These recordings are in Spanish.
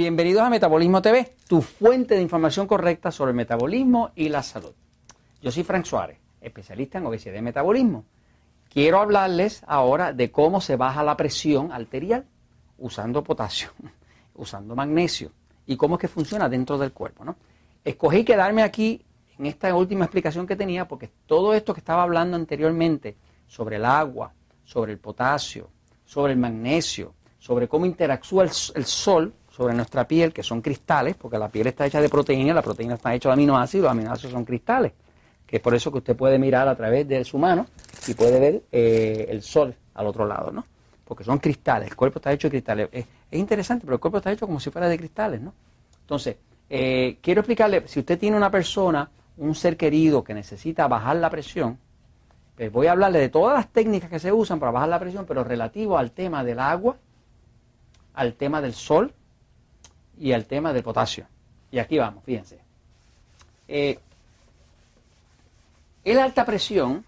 Bienvenidos a Metabolismo TV, tu fuente de información correcta sobre el metabolismo y la salud. Yo soy Frank Suárez, especialista en obesidad y metabolismo. Quiero hablarles ahora de cómo se baja la presión arterial usando potasio, usando magnesio y cómo es que funciona dentro del cuerpo. ¿no? Escogí quedarme aquí en esta última explicación que tenía porque todo esto que estaba hablando anteriormente sobre el agua, sobre el potasio, sobre el magnesio, sobre cómo interactúa el, sol sobre nuestra piel, que son cristales, porque la piel está hecha de proteína, la proteína está hecha de aminoácidos, los aminoácidos son cristales, que es por eso que usted puede mirar a través de su mano y puede ver eh, el sol al otro lado, ¿no? Porque son cristales, el cuerpo está hecho de cristales. Es, interesante, pero el cuerpo está hecho como si fuera de cristales, ¿no? Entonces, eh, quiero explicarle, si usted tiene una persona, un ser querido que necesita bajar la presión, pues voy a hablarle de todas las técnicas que se usan para bajar la presión, pero relativo al tema del agua, al tema del sol y al tema del potasio. Y aquí vamos, fíjense. Eh, el alta presión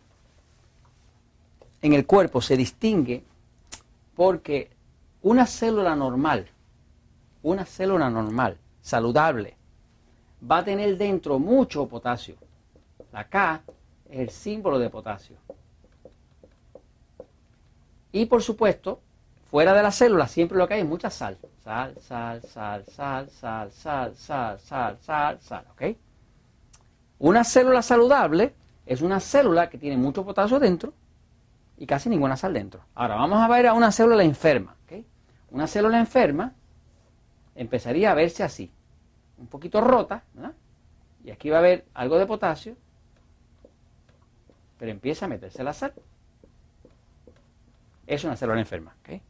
en el cuerpo se distingue porque una célula normal, una célula normal, saludable, va a tener dentro mucho potasio. La K es el símbolo de potasio. Y por supuesto, fuera de la célula siempre lo que hay es mucha sal. Sal, sal, sal, sal, sal, sal, sal, sal, sal, sal, ¿ok? Una célula saludable es una célula que tiene mucho potasio dentro y casi ninguna sal dentro. Ahora vamos a ver a una célula enferma, ¿ok? Una célula enferma empezaría a verse así, un poquito rota, ¿verdad? Y aquí va a haber algo de potasio, pero empieza a meterse la sal. Es una célula enferma, ¿ok?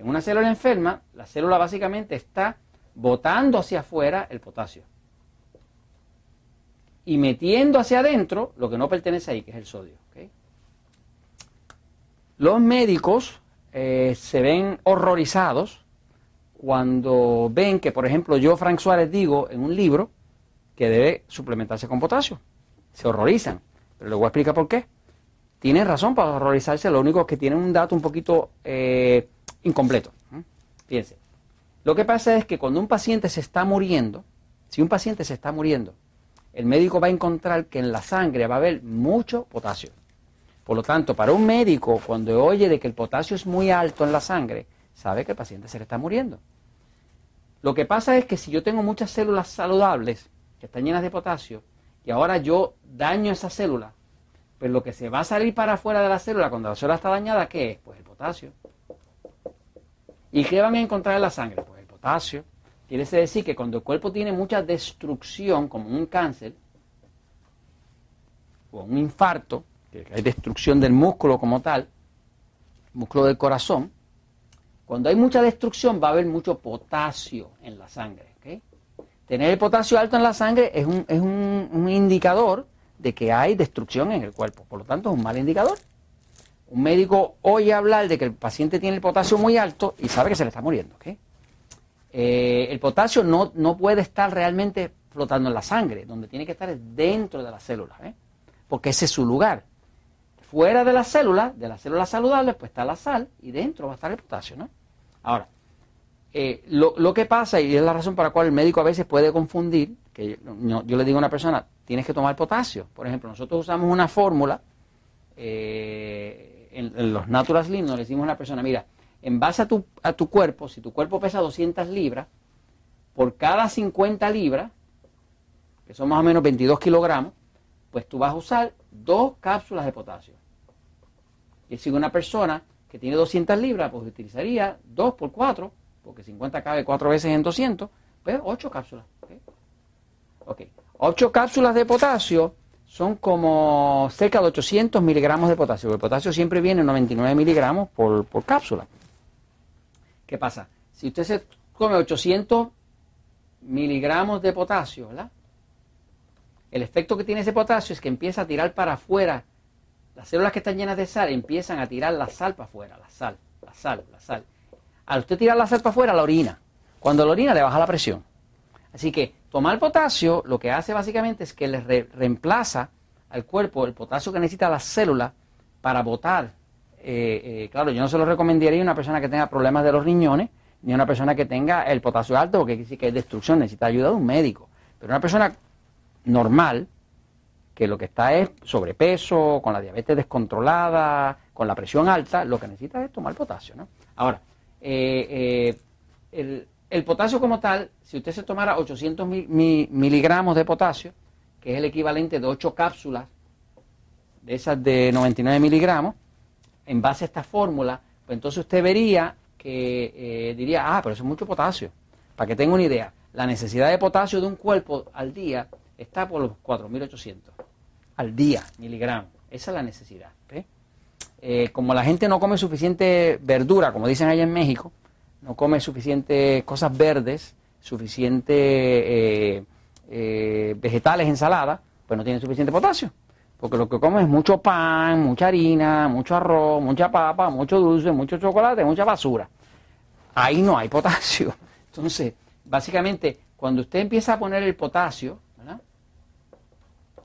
En una célula enferma, la célula básicamente está botando hacia afuera el potasio y metiendo hacia adentro lo que no pertenece ahí, que es el sodio. Los médicos eh, se ven horrorizados cuando ven que, por ejemplo, yo, Frank Suárez, digo en un libro que debe suplementarse con potasio. Se horrorizan, pero les voy a explicar por qué. Tienen razón para horrorizarse, lo único es que tienen un dato un poquito eh, incompleto. Fíjense, lo que pasa es que cuando un paciente se está muriendo, si un paciente se está muriendo, el médico va a encontrar que en la sangre va a haber mucho potasio. Por lo tanto, para un médico, cuando oye de que el potasio es muy alto en la sangre, sabe que el paciente se le está muriendo. Lo que pasa es que si yo tengo muchas células saludables que están llenas de potasio y ahora yo daño esa célula, pues lo que se va a salir para afuera de la célula cuando la célula está dañada, ¿qué es? Pues el potasio. ¿Y qué van a encontrar en la sangre? Pues el potasio. Quiere decir que cuando el cuerpo tiene mucha destrucción, como un cáncer, o un infarto, que hay destrucción del músculo como tal, músculo del corazón, cuando hay mucha destrucción va a haber mucho potasio en la sangre. Tener el potasio alto en la sangre es, un, es un indicador de que hay destrucción en el cuerpo, por lo tanto es un mal indicador. Un médico oye hablar de que el paciente tiene el potasio muy alto y sabe que se le está muriendo. Eh, el potasio no, no, puede estar realmente flotando en la sangre, donde tiene que estar dentro de la célula, ¿eh? porque ese es su lugar. Fuera de la célula, de las células saludables, pues está la sal y dentro va a estar el potasio. ¿no? Ahora, eh, lo, que pasa, y es la razón por la cual el médico a veces puede confundir, que yo, yo le digo a una persona, tienes que tomar potasio. Por ejemplo, nosotros usamos una fórmula en, los Natural Slim nos decimos a una persona, mira, en base a tu, a tu cuerpo, si tu cuerpo pesa 200 libras, por cada 50 libras, que son más o menos 22 kilogramos, pues tú vas a usar dos cápsulas de potasio. Y si una persona que tiene 200 libras, pues utilizaría 2 por 4, porque 50 cabe 4 veces en 200, pues 8 cápsulas. ¿ok? 8 cápsulas de potasio son como cerca de 800 miligramos de potasio. El potasio siempre viene en 99 miligramos por, cápsula. ¿Qué pasa? Si usted se come 800 miligramos de potasio, ¿verdad? El efecto que tiene ese potasio es que empieza a tirar para afuera. Las células que están llenas de sal empiezan a tirar la sal para afuera, la sal, la sal, la sal. Al usted tirar la sal para afuera, la orina. Cuando la orina le baja la presión. Así que tomar potasio lo que hace básicamente es que le reemplaza al cuerpo el potasio que necesita la célula para botar. Eh, eh, claro, yo no se lo recomendaría a una persona que tenga problemas de los riñones ni una persona que tenga el potasio alto, porque decir que es destrucción, necesita ayuda de un médico. Pero una persona normal, que lo que está es sobrepeso, con la diabetes descontrolada, con la presión alta, lo que necesita es tomar potasio. ¿no? Ahora, eh, eh, el, potasio como tal, si usted se tomara 800 miligramos de potasio, que es el equivalente de 8 cápsulas de esas de 99 miligramos, en base a esta fórmula, pues entonces usted vería que eh, diría, ah, pero eso es mucho potasio. Para que tenga una idea, la necesidad de potasio de un cuerpo al día está por los 4.800 al día miligramos. Esa es la necesidad. Eh, como la gente no come suficiente verdura, como dicen allá en México, no come suficiente cosas verdes, suficiente eh, eh, vegetales, ensaladas, pues no tiene suficiente potasio. Porque lo que come es mucho pan, mucha harina, mucho arroz, mucha papa, mucho dulce, mucho chocolate, mucha basura. Ahí no hay potasio. Entonces, básicamente, cuando usted empieza a poner el potasio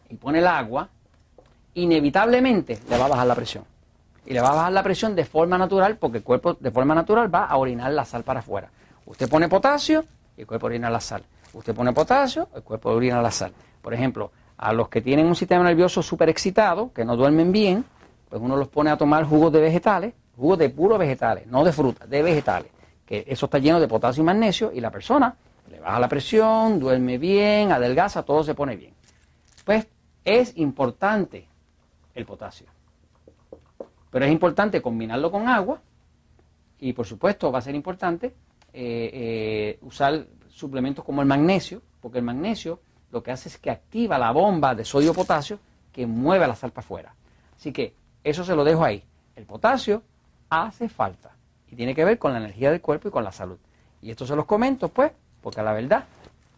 y pone el agua, inevitablemente le va a bajar la presión. Y le va a bajar la presión de forma natural porque el cuerpo de forma natural va a orinar la sal para afuera. Usted pone potasio y el cuerpo orina la sal. Usted pone potasio, el cuerpo orina la sal. Por ejemplo, a los que tienen un sistema nervioso súper excitado, que no duermen bien, pues uno los pone a tomar jugos de vegetales, jugos de puros vegetales, no de frutas, de vegetales, que eso está lleno de potasio y magnesio y la persona le baja la presión, duerme bien, adelgaza, todo se pone bien. Pues es importante el potasio. Pero es importante combinarlo con agua y por supuesto va a ser importante eh, eh, usar suplementos como el magnesio, porque el magnesio lo que hace es que activa la bomba de sodio-potasio que mueve la sal para afuera. Así que eso se lo dejo ahí. El potasio hace falta y tiene que ver con la energía del cuerpo y con la salud. Y esto se los comento, pues, porque la verdad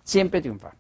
siempre triunfa.